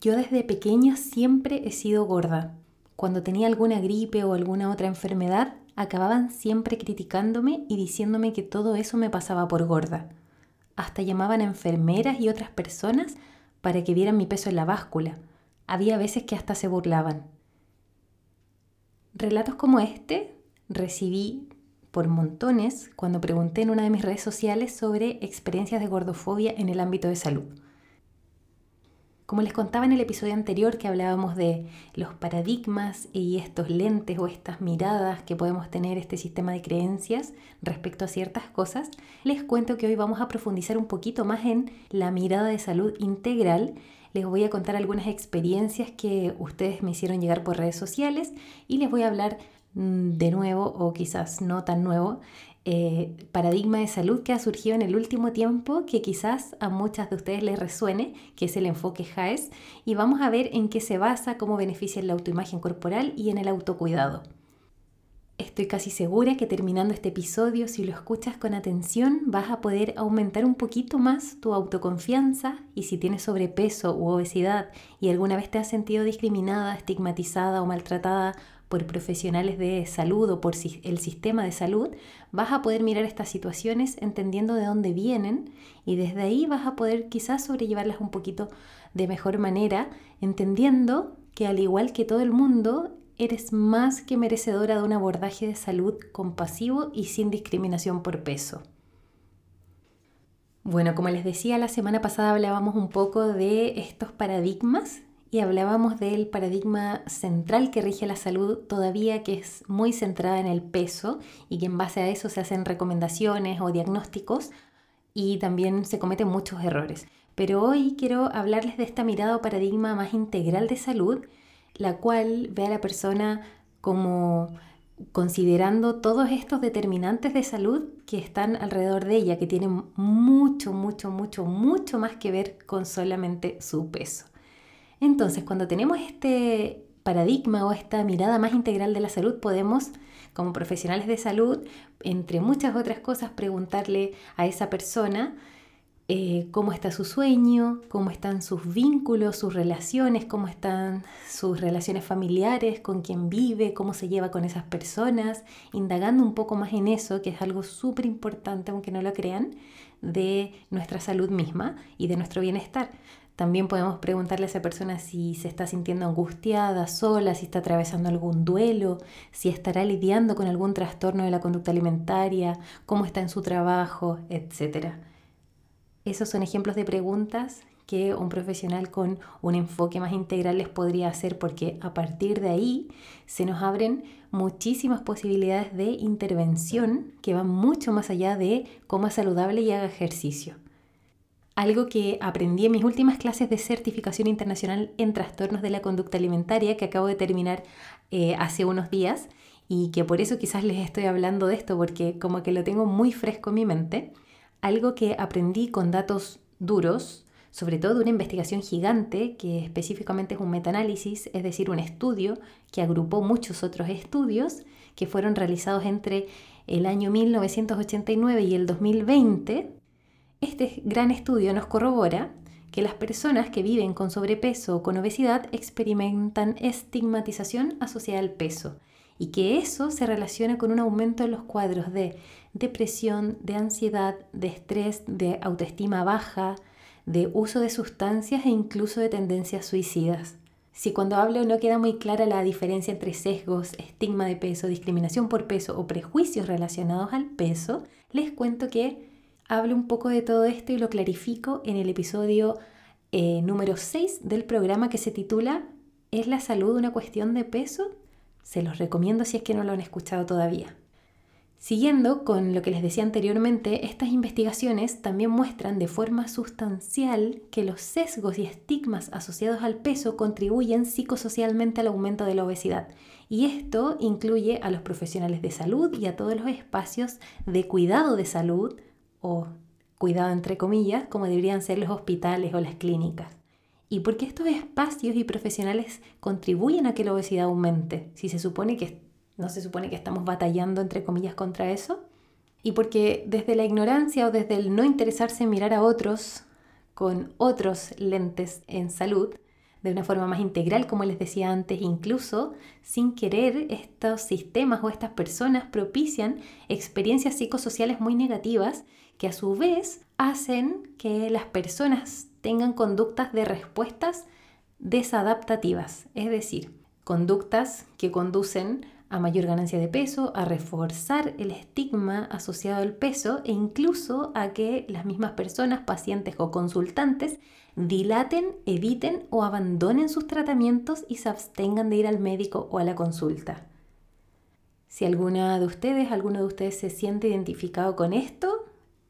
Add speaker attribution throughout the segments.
Speaker 1: Yo desde pequeña siempre he sido gorda. Cuando tenía alguna gripe o alguna otra enfermedad, acababan siempre criticándome y diciéndome que todo eso me pasaba por gorda. Hasta llamaban a enfermeras y otras personas para que vieran mi peso en la báscula. Había veces que hasta se burlaban. Relatos como este recibí por montones cuando pregunté en una de mis redes sociales sobre experiencias de gordofobia en el ámbito de salud. Como les contaba en el episodio anterior que hablábamos de los paradigmas y estos lentes o estas miradas que podemos tener este sistema de creencias respecto a ciertas cosas, les cuento que hoy vamos a profundizar un poquito más en la mirada de salud integral. Les voy a contar algunas experiencias que ustedes me hicieron llegar por redes sociales y les voy a hablar mm, de nuevo o quizás no tan nuevo eh, paradigma de salud que ha surgido en el último tiempo que quizás a muchas de ustedes les resuene, que es el enfoque JAES, y vamos a ver en qué se basa, cómo beneficia en la autoimagen corporal y en el autocuidado. Estoy casi segura que terminando este episodio, si lo escuchas con atención, vas a poder aumentar un poquito más tu autoconfianza y si tienes sobrepeso u obesidad y alguna vez te has sentido discriminada, estigmatizada o maltratada por profesionales de salud o por el sistema de salud, vas a poder mirar estas situaciones entendiendo de dónde vienen y desde ahí vas a poder quizás sobrellevarlas un poquito de mejor manera, entendiendo que al igual que todo el mundo, eres más que merecedora de un abordaje de salud compasivo y sin discriminación por peso. Bueno, como les decía, la semana pasada hablábamos un poco de estos paradigmas y hablábamos del paradigma central que rige la salud todavía, que es muy centrada en el peso y que en base a eso se hacen recomendaciones o diagnósticos y también se cometen muchos errores. Pero hoy quiero hablarles de esta mirada o paradigma más integral de salud, la cual ve a la persona como considerando todos estos determinantes de salud que están alrededor de ella, que tienen mucho, mucho, mucho, mucho más que ver con solamente su peso. Entonces, cuando tenemos este paradigma o esta mirada más integral de la salud, podemos, como profesionales de salud, entre muchas otras cosas, preguntarle a esa persona eh, cómo está su sueño, cómo están sus vínculos, sus relaciones, cómo están sus relaciones familiares, con quién vive, cómo se lleva con esas personas, indagando un poco más en eso, que es algo súper importante, aunque no lo crean, de nuestra salud misma y de nuestro bienestar. También podemos preguntarle a esa persona si se está sintiendo angustiada, sola, si está atravesando algún duelo, si estará lidiando con algún trastorno de la conducta alimentaria, cómo está en su trabajo, etc. Esos son ejemplos de preguntas que un profesional con un enfoque más integral les podría hacer porque a partir de ahí se nos abren muchísimas posibilidades de intervención que van mucho más allá de cómo es saludable y haga ejercicio algo que aprendí en mis últimas clases de certificación internacional en trastornos de la conducta alimentaria que acabo de terminar eh, hace unos días y que por eso quizás les estoy hablando de esto porque como que lo tengo muy fresco en mi mente. Algo que aprendí con datos duros, sobre todo de una investigación gigante que específicamente es un metaanálisis, es decir, un estudio que agrupó muchos otros estudios que fueron realizados entre el año 1989 y el 2020 este gran estudio nos corrobora que las personas que viven con sobrepeso o con obesidad experimentan estigmatización asociada al peso y que eso se relaciona con un aumento en los cuadros de depresión, de ansiedad, de estrés, de autoestima baja, de uso de sustancias e incluso de tendencias suicidas. Si cuando hablo no queda muy clara la diferencia entre sesgos, estigma de peso, discriminación por peso o prejuicios relacionados al peso, les cuento que hablo un poco de todo esto y lo clarifico en el episodio eh, número 6 del programa que se titula ¿Es la salud una cuestión de peso? Se los recomiendo si es que no lo han escuchado todavía. Siguiendo con lo que les decía anteriormente, estas investigaciones también muestran de forma sustancial que los sesgos y estigmas asociados al peso contribuyen psicosocialmente al aumento de la obesidad. Y esto incluye a los profesionales de salud y a todos los espacios de cuidado de salud, o cuidado entre comillas, como deberían ser los hospitales o las clínicas. ¿Y por qué estos espacios y profesionales contribuyen a que la obesidad aumente? Si se supone que no se supone que estamos batallando entre comillas contra eso. Y porque desde la ignorancia o desde el no interesarse en mirar a otros con otros lentes en salud, de una forma más integral, como les decía antes, incluso sin querer, estos sistemas o estas personas propician experiencias psicosociales muy negativas que a su vez hacen que las personas tengan conductas de respuestas desadaptativas, es decir, conductas que conducen a mayor ganancia de peso, a reforzar el estigma asociado al peso e incluso a que las mismas personas, pacientes o consultantes, dilaten, eviten o abandonen sus tratamientos y se abstengan de ir al médico o a la consulta. Si alguna de ustedes, alguno de ustedes se siente identificado con esto,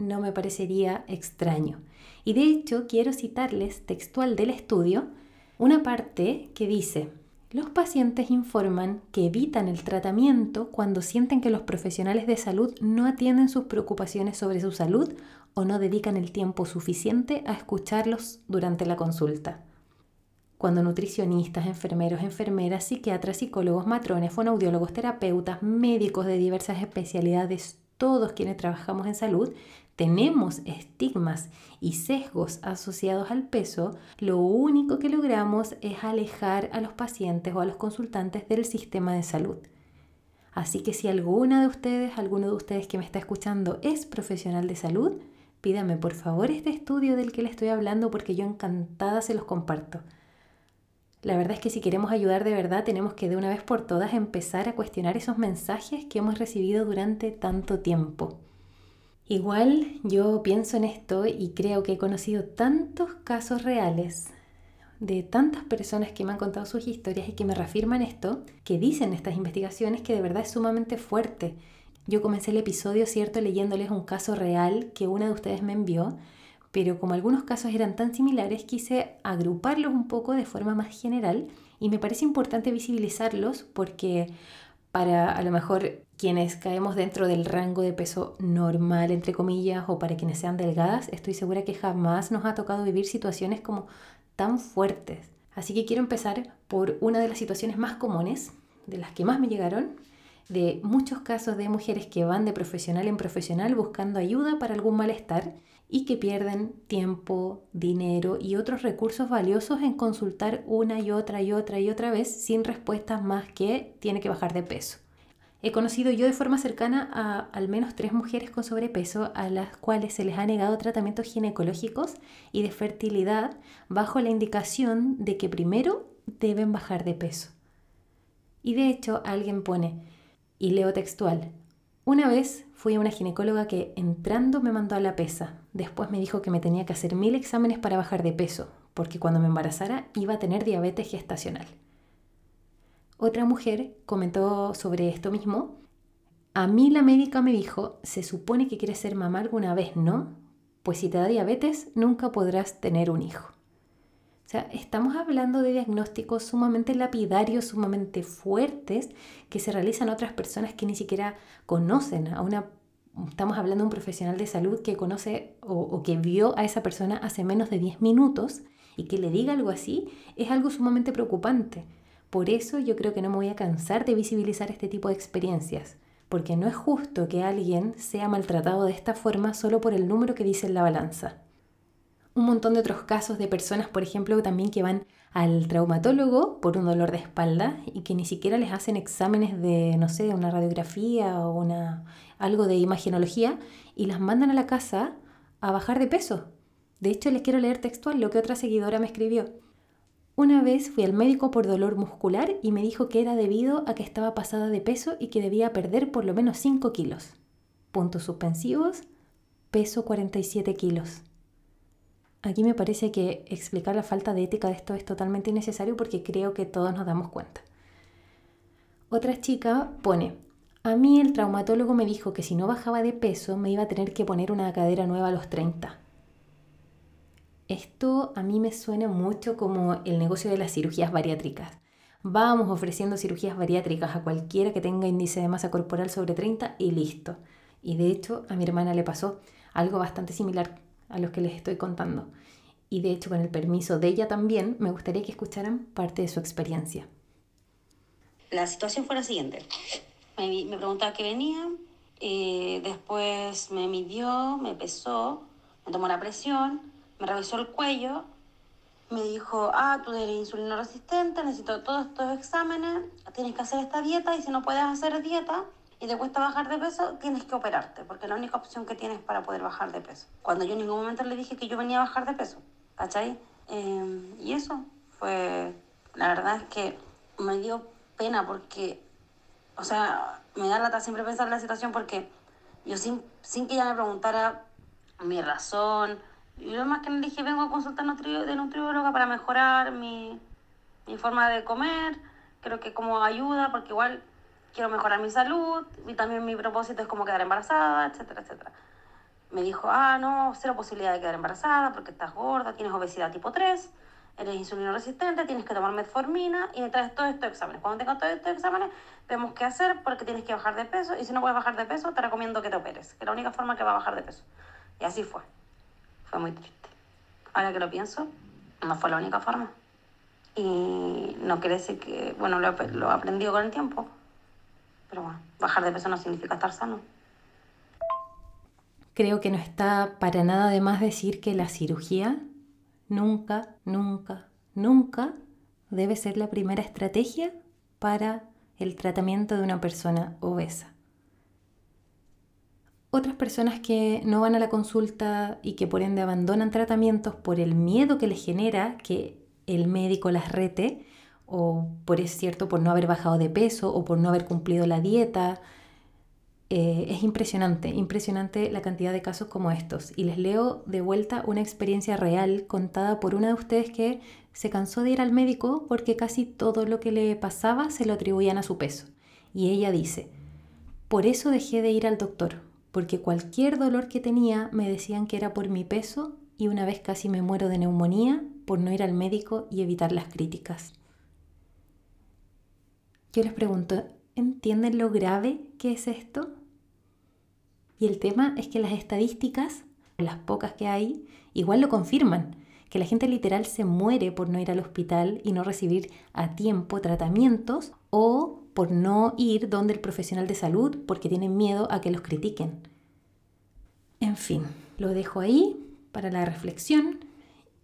Speaker 1: no me parecería extraño. Y de hecho quiero citarles textual del estudio una parte que dice, los pacientes informan que evitan el tratamiento cuando sienten que los profesionales de salud no atienden sus preocupaciones sobre su salud o no dedican el tiempo suficiente a escucharlos durante la consulta. Cuando nutricionistas, enfermeros, enfermeras, psiquiatras, psicólogos, matrones, fonoaudiólogos, terapeutas, médicos de diversas especialidades, todos quienes trabajamos en salud, tenemos estigmas y sesgos asociados al peso, lo único que logramos es alejar a los pacientes o a los consultantes del sistema de salud. Así que si alguna de ustedes, alguno de ustedes que me está escuchando es profesional de salud, pídame por favor este estudio del que le estoy hablando porque yo encantada se los comparto. La verdad es que si queremos ayudar de verdad tenemos que de una vez por todas empezar a cuestionar esos mensajes que hemos recibido durante tanto tiempo. Igual yo pienso en esto y creo que he conocido tantos casos reales de tantas personas que me han contado sus historias y que me reafirman esto, que dicen estas investigaciones que de verdad es sumamente fuerte. Yo comencé el episodio, cierto, leyéndoles un caso real que una de ustedes me envió, pero como algunos casos eran tan similares, quise agruparlos un poco de forma más general y me parece importante visibilizarlos porque para a lo mejor quienes caemos dentro del rango de peso normal, entre comillas, o para quienes sean delgadas, estoy segura que jamás nos ha tocado vivir situaciones como tan fuertes. Así que quiero empezar por una de las situaciones más comunes, de las que más me llegaron, de muchos casos de mujeres que van de profesional en profesional buscando ayuda para algún malestar y que pierden tiempo, dinero y otros recursos valiosos en consultar una y otra y otra y otra vez sin respuestas más que tiene que bajar de peso. He conocido yo de forma cercana a al menos tres mujeres con sobrepeso a las cuales se les ha negado tratamientos ginecológicos y de fertilidad bajo la indicación de que primero deben bajar de peso. Y de hecho alguien pone, y leo textual, una vez fui a una ginecóloga que entrando me mandó a la pesa. Después me dijo que me tenía que hacer mil exámenes para bajar de peso, porque cuando me embarazara iba a tener diabetes gestacional. Otra mujer comentó sobre esto mismo. A mí la médica me dijo, se supone que quieres ser mamá alguna vez, ¿no? Pues si te da diabetes, nunca podrás tener un hijo. O sea, estamos hablando de diagnósticos sumamente lapidarios, sumamente fuertes, que se realizan a otras personas que ni siquiera conocen a una... Estamos hablando de un profesional de salud que conoce o, que vio a esa persona hace menos de 10 minutos y que le diga algo así es algo sumamente preocupante. Por eso yo creo que no me voy a cansar de visibilizar este tipo de experiencias, porque no es justo que alguien sea maltratado de esta forma solo por el número que dice en la balanza un montón de otros casos de personas, por ejemplo, también que van al traumatólogo por un dolor de espalda y que ni siquiera les hacen exámenes de, no sé, una radiografía o una, algo de imagenología y las mandan a la casa a bajar de peso. De hecho, les quiero leer textual lo que otra seguidora me escribió. Una vez fui al médico por dolor muscular y me dijo que era debido a que estaba pasada de peso y que debía perder por lo menos 5 kilos. Puntos suspensivos, peso 47 kilos. Aquí me parece que explicar la falta de ética de esto es totalmente innecesario porque creo que todos nos damos cuenta. Otra chica pone, a mí el traumatólogo me dijo que si no bajaba de peso me iba a tener que poner una cadera nueva a los 30. Esto a mí me suena mucho como el negocio de las cirugías bariátricas. Vamos ofreciendo cirugías bariátricas a cualquiera que tenga índice de masa corporal sobre 30 y listo. Y de hecho a mi hermana le pasó algo bastante similar a los que les estoy contando. Y de hecho, con el permiso de ella también, me gustaría que escucharan parte de su experiencia.
Speaker 2: La situación fue la siguiente. Me, preguntaba qué venía, eh, después me midió, me pesó, me tomó la presión, me revisó el cuello me dijo, ah, tú eres insulino resistente, necesito todos estos exámenes, tienes que hacer esta dieta y si no puedes hacer dieta y te cuesta bajar de peso, tienes que operarte, porque es la única opción que tienes para poder bajar de peso. Cuando yo en ningún momento le dije que yo venía a bajar de peso, ¿cachai? Eh, y eso fue, la verdad es que me dio pena porque, o sea, me da lata siempre pensar en la situación porque yo sin, sin que ella me preguntara mi razón, y lo más que le dije, vengo a consultar de nutrióloga para mejorar mi, mi forma de comer, creo que como ayuda, porque igual quiero mejorar mi salud y también mi propósito es como quedar embarazada, etcétera, etcétera. Me dijo, ah, no, cero posibilidad de quedar embarazada porque estás gorda, tienes obesidad tipo 3, eres insulino resistente, tienes que tomar metformina y me traes todos estos exámenes. Cuando tengas todos estos exámenes, vemos qué hacer porque tienes que bajar de peso y si no puedes bajar de peso, te recomiendo que te operes, que es la única forma que va a bajar de peso. Y así fue. Fue muy triste. Ahora que lo pienso, no fue la única forma. Y no quiere decir que, bueno, lo, lo he aprendido con el tiempo. Pero bueno, bajar de peso no significa estar sano.
Speaker 1: Creo que no está para nada de más decir que la cirugía nunca, nunca, nunca debe ser la primera estrategia para el tratamiento de una persona obesa otras personas que no van a la consulta y que por ende abandonan tratamientos por el miedo que les genera que el médico las rete, o por es cierto, por no haber bajado de peso o por no haber cumplido la dieta. Eh, es impresionante, impresionante la cantidad de casos como estos. Y les leo de vuelta una experiencia real contada por una de ustedes que se cansó de ir al médico porque casi todo lo que le pasaba se lo atribuían a su peso. Y ella dice, por eso dejé de ir al doctor, porque cualquier dolor que tenía me decían que era por mi peso y una vez casi me muero de neumonía por no ir al médico y evitar las críticas. Yo les pregunto, ¿entienden lo grave que es esto? Y el tema es que las estadísticas, las pocas que hay, igual lo confirman, que la gente literal se muere por no ir al hospital y no recibir a tiempo tratamientos o por no ir donde el profesional de salud porque tienen miedo a que los critiquen. En fin, lo dejo ahí para la reflexión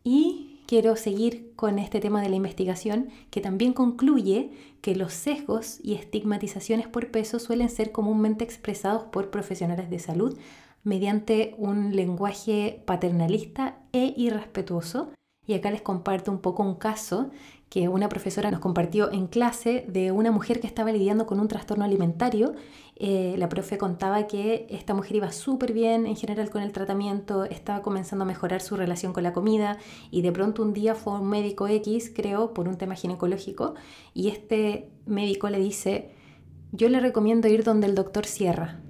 Speaker 1: y quiero seguir con este tema de la investigación que también concluye que los sesgos y estigmatizaciones por peso suelen ser comúnmente expresados por profesionales de salud mediante un lenguaje paternalista e irrespetuoso. Y acá les comparto un poco un caso que una profesora nos compartió en clase de una mujer que estaba lidiando con un trastorno alimentario. Eh, la profe contaba que esta mujer iba súper bien en general con el tratamiento, estaba comenzando a mejorar su relación con la comida y de pronto un día fue un médico X, creo, por un tema ginecológico, y este médico le dice, yo le recomiendo ir donde el doctor Sierra.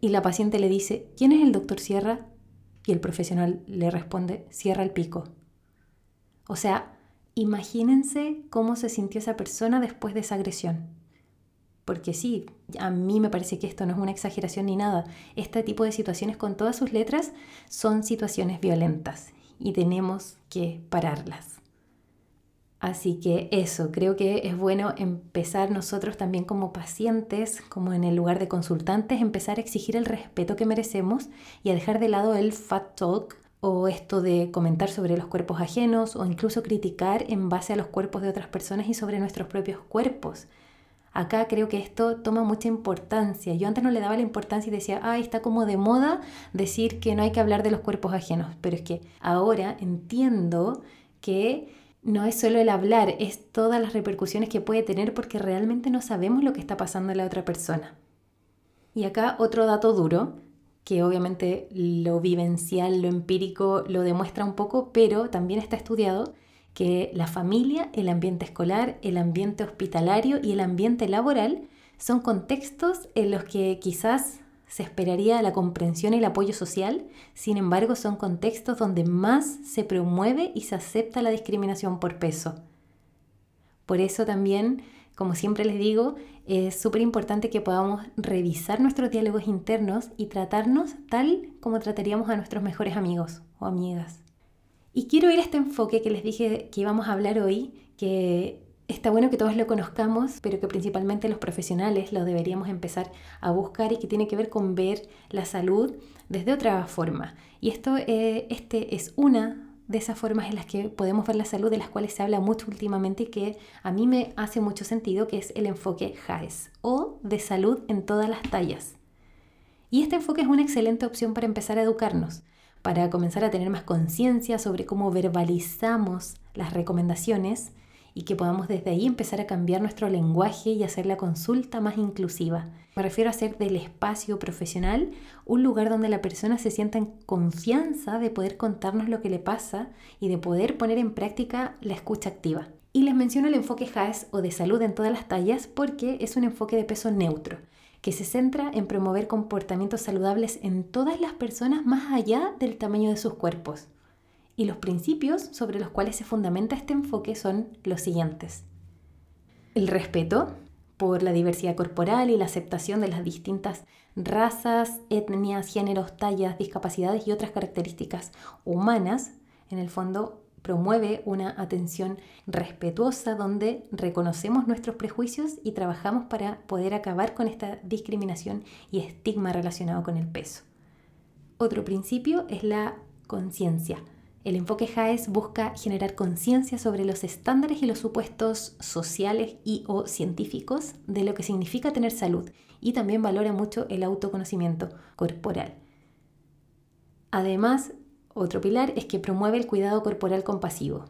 Speaker 1: Y la paciente le dice, ¿quién es el doctor Sierra? Y el profesional le responde, Sierra el pico. O sea, imagínense cómo se sintió esa persona después de esa agresión. Porque sí, a mí me parece que esto no es una exageración ni nada. Este tipo de situaciones con todas sus letras son situaciones violentas y tenemos que pararlas. Así que eso, creo que es bueno empezar nosotros también como pacientes, como en el lugar de consultantes, empezar a exigir el respeto que merecemos y a dejar de lado el fat talk o esto de comentar sobre los cuerpos ajenos o incluso criticar en base a los cuerpos de otras personas y sobre nuestros propios cuerpos. Acá creo que esto toma mucha importancia. Yo antes no le daba la importancia y decía, ah, está como de moda decir que no hay que hablar de los cuerpos ajenos, pero es que ahora entiendo que no es solo el hablar, es todas las repercusiones que puede tener porque realmente no sabemos lo que está pasando en la otra persona. Y acá otro dato duro, que obviamente lo vivencial, lo empírico lo demuestra un poco, pero también está estudiado que la familia, el ambiente escolar, el ambiente hospitalario y el ambiente laboral son contextos en los que quizás se esperaría la comprensión y el apoyo social, sin embargo son contextos donde más se promueve y se acepta la discriminación por peso. Por eso también como siempre les digo, es súper importante que podamos revisar nuestros diálogos internos y tratarnos tal como trataríamos a nuestros mejores amigos o amigas. Y quiero ir a este enfoque que les dije que íbamos a hablar hoy, que está bueno que todos lo conozcamos, pero que principalmente los profesionales lo deberíamos empezar a buscar y que tiene que ver con ver la salud desde otra forma. Y esto, eh, este es una de esas formas en las que podemos ver la salud, de las cuales se habla mucho últimamente y que a mí me hace mucho sentido, que es el enfoque JAES o de salud en todas las tallas. Y este enfoque es una excelente opción para empezar a educarnos, para comenzar a tener más conciencia sobre cómo verbalizamos las recomendaciones y que podamos desde ahí empezar a cambiar nuestro lenguaje y hacer la consulta más inclusiva. Me refiero a hacer del espacio profesional un lugar donde la persona se sienta en confianza de poder contarnos lo que le pasa y de poder poner en práctica la escucha activa. Y les menciono el enfoque HAES o de salud en todas las tallas porque es un enfoque de peso neutro que se centra en promover comportamientos saludables en todas las personas más allá del tamaño de sus cuerpos. Y los principios sobre los cuales se fundamenta este enfoque son los siguientes. El respeto por la diversidad corporal y la aceptación de las distintas razas, etnias, géneros, tallas, discapacidades y otras características humanas, en el fondo promueve una atención respetuosa donde reconocemos nuestros prejuicios y trabajamos para poder acabar con esta discriminación y estigma relacionado con el peso. Otro principio es la conciencia. El enfoque JAES busca generar conciencia sobre los estándares y los supuestos sociales y o científicos de lo que significa tener salud y también valora mucho el autoconocimiento corporal. Además, otro pilar es que promueve el cuidado corporal compasivo.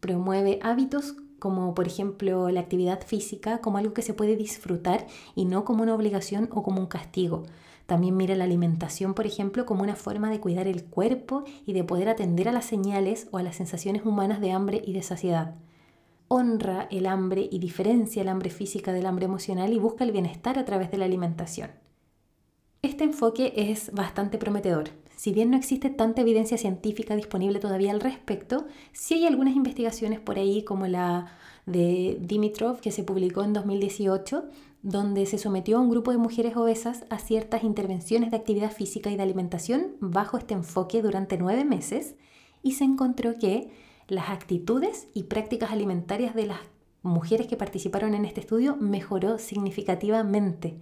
Speaker 1: Promueve hábitos como por ejemplo la actividad física como algo que se puede disfrutar y no como una obligación o como un castigo. También mira la alimentación, por ejemplo, como una forma de cuidar el cuerpo y de poder atender a las señales o a las sensaciones humanas de hambre y de saciedad. Honra el hambre y diferencia el hambre física del hambre emocional y busca el bienestar a través de la alimentación. Este enfoque es bastante prometedor. Si bien no existe tanta evidencia científica disponible todavía al respecto, sí hay algunas investigaciones por ahí como la de Dimitrov que se publicó en 2018, donde se sometió a un grupo de mujeres obesas a ciertas intervenciones de actividad física y de alimentación bajo este enfoque durante nueve meses y se encontró que las actitudes y prácticas alimentarias de las mujeres que participaron en este estudio mejoró significativamente.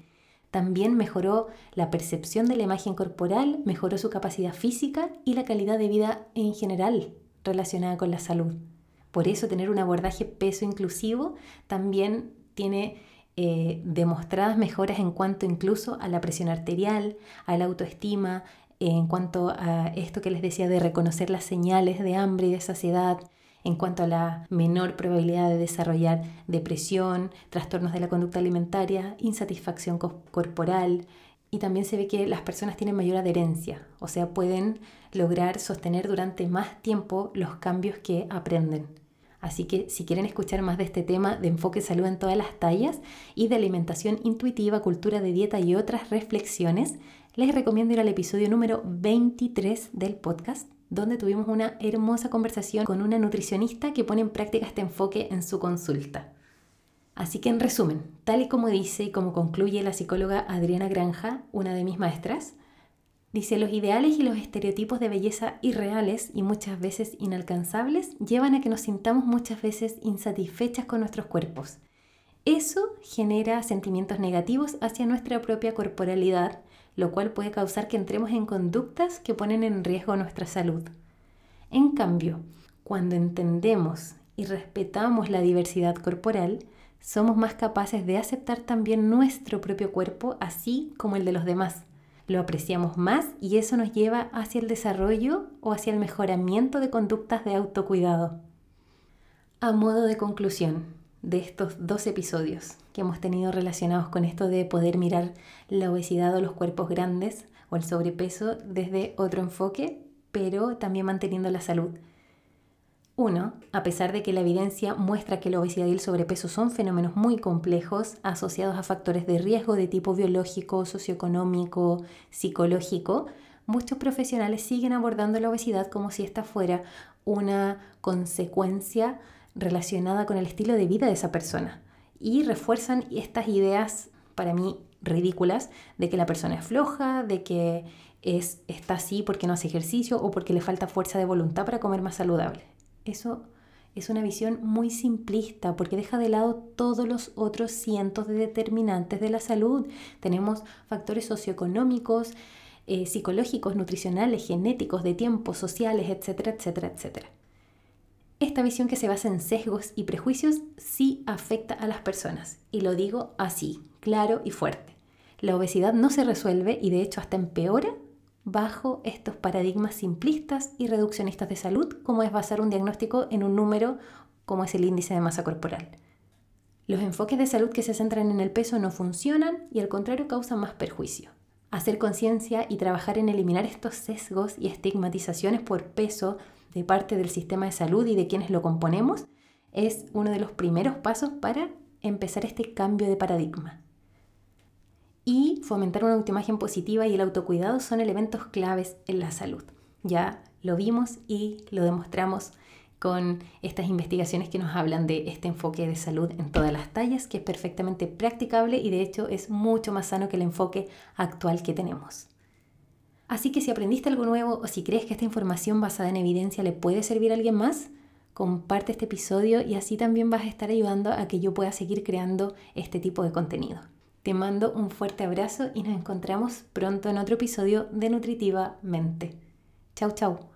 Speaker 1: También mejoró la percepción de la imagen corporal, mejoró su capacidad física y la calidad de vida en general relacionada con la salud. Por eso tener un abordaje peso inclusivo también tiene eh, demostradas mejoras en cuanto incluso a la presión arterial, a la autoestima, en cuanto a esto que les decía de reconocer las señales de hambre y de saciedad, en cuanto a la menor probabilidad de desarrollar depresión, trastornos de la conducta alimentaria, insatisfacción corporal, y también se ve que las personas tienen mayor adherencia, o sea, pueden lograr sostener durante más tiempo los cambios que aprenden. Así que si quieren escuchar más de este tema de enfoque salud en todas las tallas y de alimentación intuitiva, cultura de dieta y otras reflexiones, les recomiendo ir al episodio número 23 del podcast, donde tuvimos una hermosa conversación con una nutricionista que pone en práctica este enfoque en su consulta. Así que en resumen, tal y como dice y como concluye la psicóloga Adriana Granja, una de mis maestras, Dice, los ideales y los estereotipos de belleza irreales y muchas veces inalcanzables llevan a que nos sintamos muchas veces insatisfechas con nuestros cuerpos. Eso genera sentimientos negativos hacia nuestra propia corporalidad, lo cual puede causar que entremos en conductas que ponen en riesgo nuestra salud. En cambio, cuando entendemos y respetamos la diversidad corporal, somos más capaces de aceptar también nuestro propio cuerpo, así como el de los demás lo apreciamos más y eso nos lleva hacia el desarrollo o hacia el mejoramiento de conductas de autocuidado. A modo de conclusión de estos dos episodios que hemos tenido relacionados con esto de poder mirar la obesidad o los cuerpos grandes o el sobrepeso desde otro enfoque, pero también manteniendo la salud. Uno, a pesar de que la evidencia muestra que la obesidad y el sobrepeso son fenómenos muy complejos asociados a factores de riesgo de tipo biológico, socioeconómico, psicológico, muchos profesionales siguen abordando la obesidad como si esta fuera una consecuencia relacionada con el estilo de vida de esa persona y refuerzan estas ideas para mí ridículas de que la persona es floja, de que es, está así porque no hace ejercicio o porque le falta fuerza de voluntad para comer más saludable. Eso es una visión muy simplista porque deja de lado todos los otros cientos de determinantes de la salud. Tenemos factores socioeconómicos, eh, psicológicos, nutricionales, genéticos, de tiempo, sociales, etcétera, etcétera, etcétera. Esta visión que se basa en sesgos y prejuicios sí afecta a las personas, y lo digo así, claro y fuerte. La obesidad no se resuelve y de hecho hasta empeora bajo estos paradigmas simplistas y reduccionistas de salud, como es basar un diagnóstico en un número como es el índice de masa corporal. Los enfoques de salud que se centran en el peso no funcionan y al contrario causan más perjuicio. Hacer conciencia y trabajar en eliminar estos sesgos y estigmatizaciones por peso de parte del sistema de salud y de quienes lo componemos es uno de los primeros pasos para empezar este cambio de paradigma. Y fomentar una autoimagen positiva y el autocuidado son elementos claves en la salud. Ya lo vimos y lo demostramos con estas investigaciones que nos hablan de este enfoque de salud en todas las tallas, que es perfectamente practicable y de hecho es mucho más sano que el enfoque actual que tenemos. Así que si aprendiste algo nuevo o si crees que esta información basada en evidencia le puede servir a alguien más, comparte este episodio y así también vas a estar ayudando a que yo pueda seguir creando este tipo de contenido. Te mando un fuerte abrazo y nos encontramos pronto en otro episodio de Nutritiva Mente. Chau, chau.